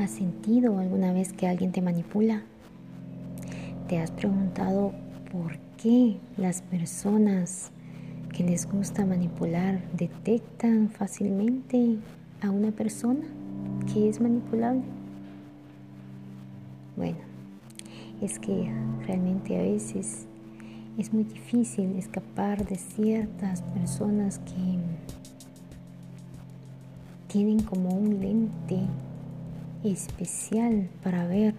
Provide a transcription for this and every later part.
¿Has sentido alguna vez que alguien te manipula? ¿Te has preguntado por qué las personas que les gusta manipular detectan fácilmente a una persona que es manipulable? Bueno, es que realmente a veces es muy difícil escapar de ciertas personas que tienen como un lente especial para ver,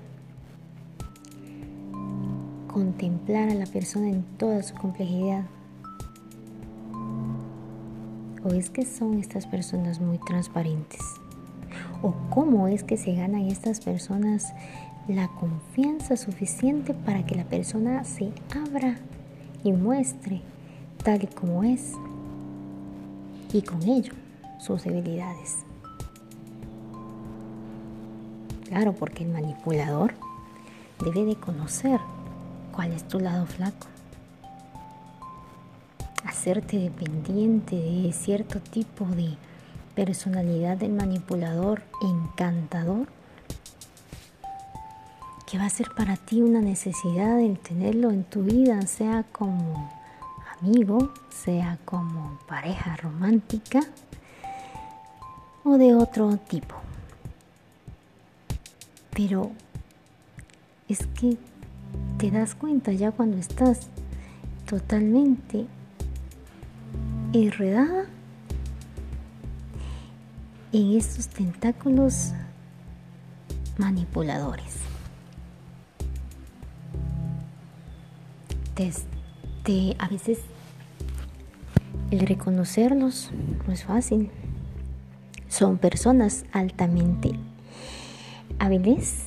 contemplar a la persona en toda su complejidad. ¿O es que son estas personas muy transparentes? ¿O cómo es que se ganan estas personas la confianza suficiente para que la persona se abra y muestre tal y como es y con ello sus debilidades. Claro, porque el manipulador debe de conocer cuál es tu lado flaco. Hacerte dependiente de cierto tipo de personalidad del manipulador encantador que va a ser para ti una necesidad el tenerlo en tu vida, sea como amigo, sea como pareja romántica o de otro tipo. Pero es que te das cuenta ya cuando estás totalmente enredada en estos tentáculos manipuladores. a veces el reconocerlos no es fácil. Son personas altamente hábiles,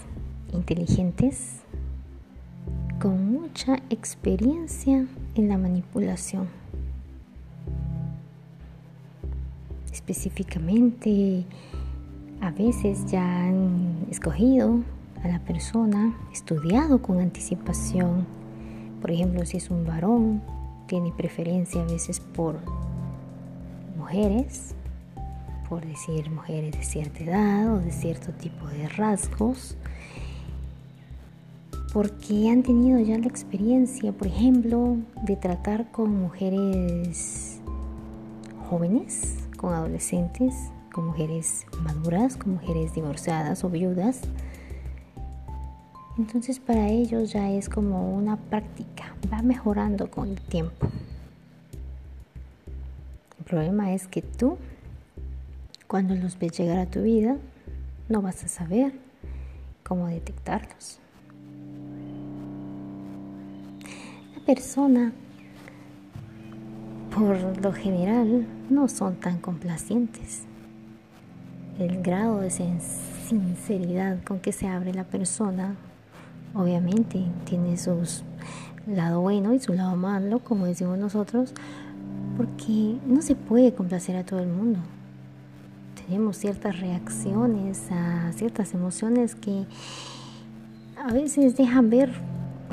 inteligentes, con mucha experiencia en la manipulación. Específicamente, a veces ya han escogido a la persona, estudiado con anticipación por ejemplo, si es un varón, tiene preferencia a veces por mujeres, por decir mujeres de cierta edad o de cierto tipo de rasgos, porque han tenido ya la experiencia, por ejemplo, de tratar con mujeres jóvenes, con adolescentes, con mujeres maduras, con mujeres divorciadas o viudas, entonces para ellos ya es como una práctica, va mejorando con el tiempo. El problema es que tú, cuando los ves llegar a tu vida, no vas a saber cómo detectarlos. La persona, por lo general, no son tan complacientes. El grado de sinceridad con que se abre la persona obviamente tiene su lado bueno y su lado malo, como decimos nosotros, porque no se puede complacer a todo el mundo. Tenemos ciertas reacciones a ciertas emociones que a veces dejan ver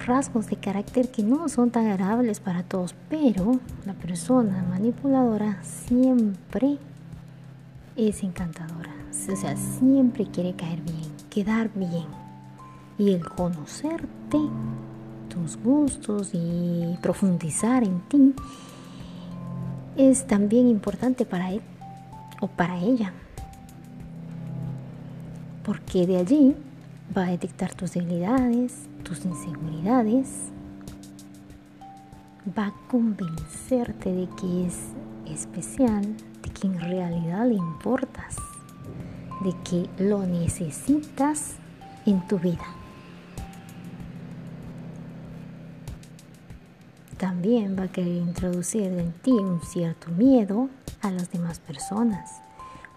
rasgos de carácter que no son tan agradables para todos, pero la persona manipuladora siempre es encantadora, o sea, siempre quiere caer bien, quedar bien. Y el conocerte, tus gustos y profundizar en ti es también importante para él o para ella. Porque de allí va a detectar tus debilidades, tus inseguridades, va a convencerte de que es especial, de que en realidad le importas, de que lo necesitas en tu vida. También va a querer introducir en ti un cierto miedo a las demás personas,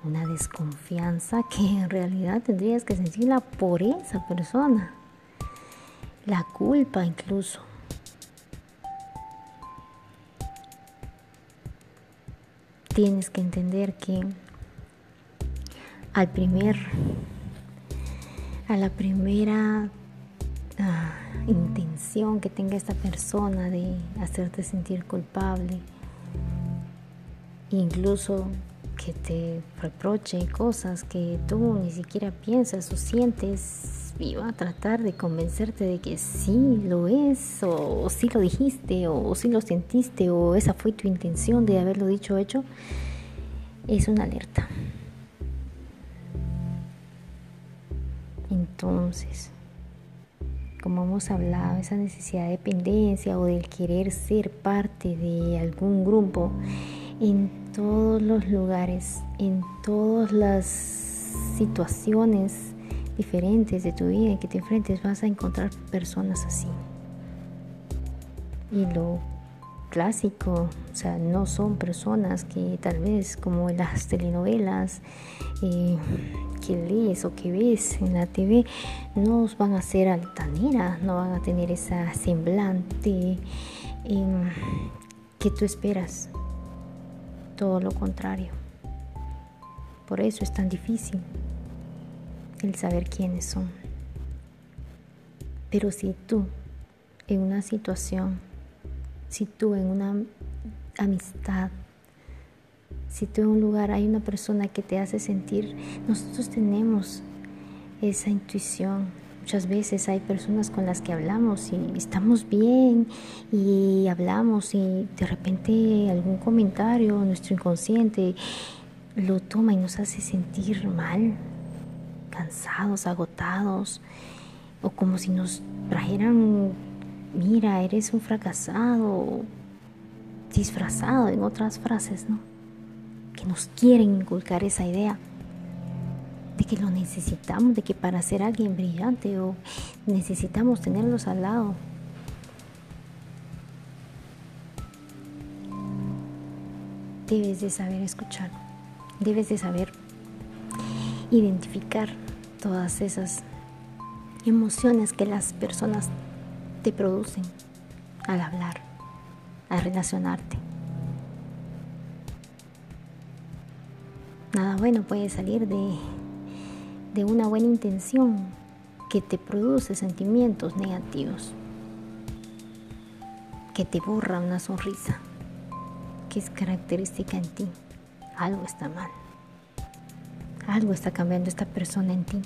una desconfianza que en realidad tendrías que sentirla por esa persona, la culpa incluso. Tienes que entender que al primer, a la primera intención que tenga esta persona de hacerte sentir culpable, incluso que te reproche cosas que tú ni siquiera piensas o sientes y va a tratar de convencerte de que sí lo es o, sí lo dijiste o, sí lo sentiste o esa fue tu intención de haberlo dicho o hecho, es una alerta. Entonces, como hemos hablado, esa necesidad de dependencia o del querer ser parte de algún grupo, en todos los lugares, en todas las situaciones diferentes de tu vida que te enfrentes, vas a encontrar personas así. Y lo clásico, o sea, no son personas que tal vez como en las telenovelas eh, que lees o que ves en la TV, no van a ser altaneras, no van a tener esa semblante em, que tú esperas todo lo contrario. Por eso es tan difícil el saber quiénes son. Pero si tú en una situación, si tú en una amistad, si tú en un lugar hay una persona que te hace sentir, nosotros tenemos esa intuición, Muchas veces hay personas con las que hablamos y estamos bien y hablamos y de repente algún comentario, nuestro inconsciente lo toma y nos hace sentir mal, cansados, agotados, o como si nos trajeran, mira, eres un fracasado, disfrazado en otras frases, ¿no? Que nos quieren inculcar esa idea de que lo necesitamos, de que para ser alguien brillante o necesitamos tenerlos al lado. Debes de saber escuchar, debes de saber identificar todas esas emociones que las personas te producen al hablar, al relacionarte. Nada bueno puede salir de de una buena intención que te produce sentimientos negativos, que te borra una sonrisa, que es característica en ti. Algo está mal. Algo está cambiando esta persona en ti.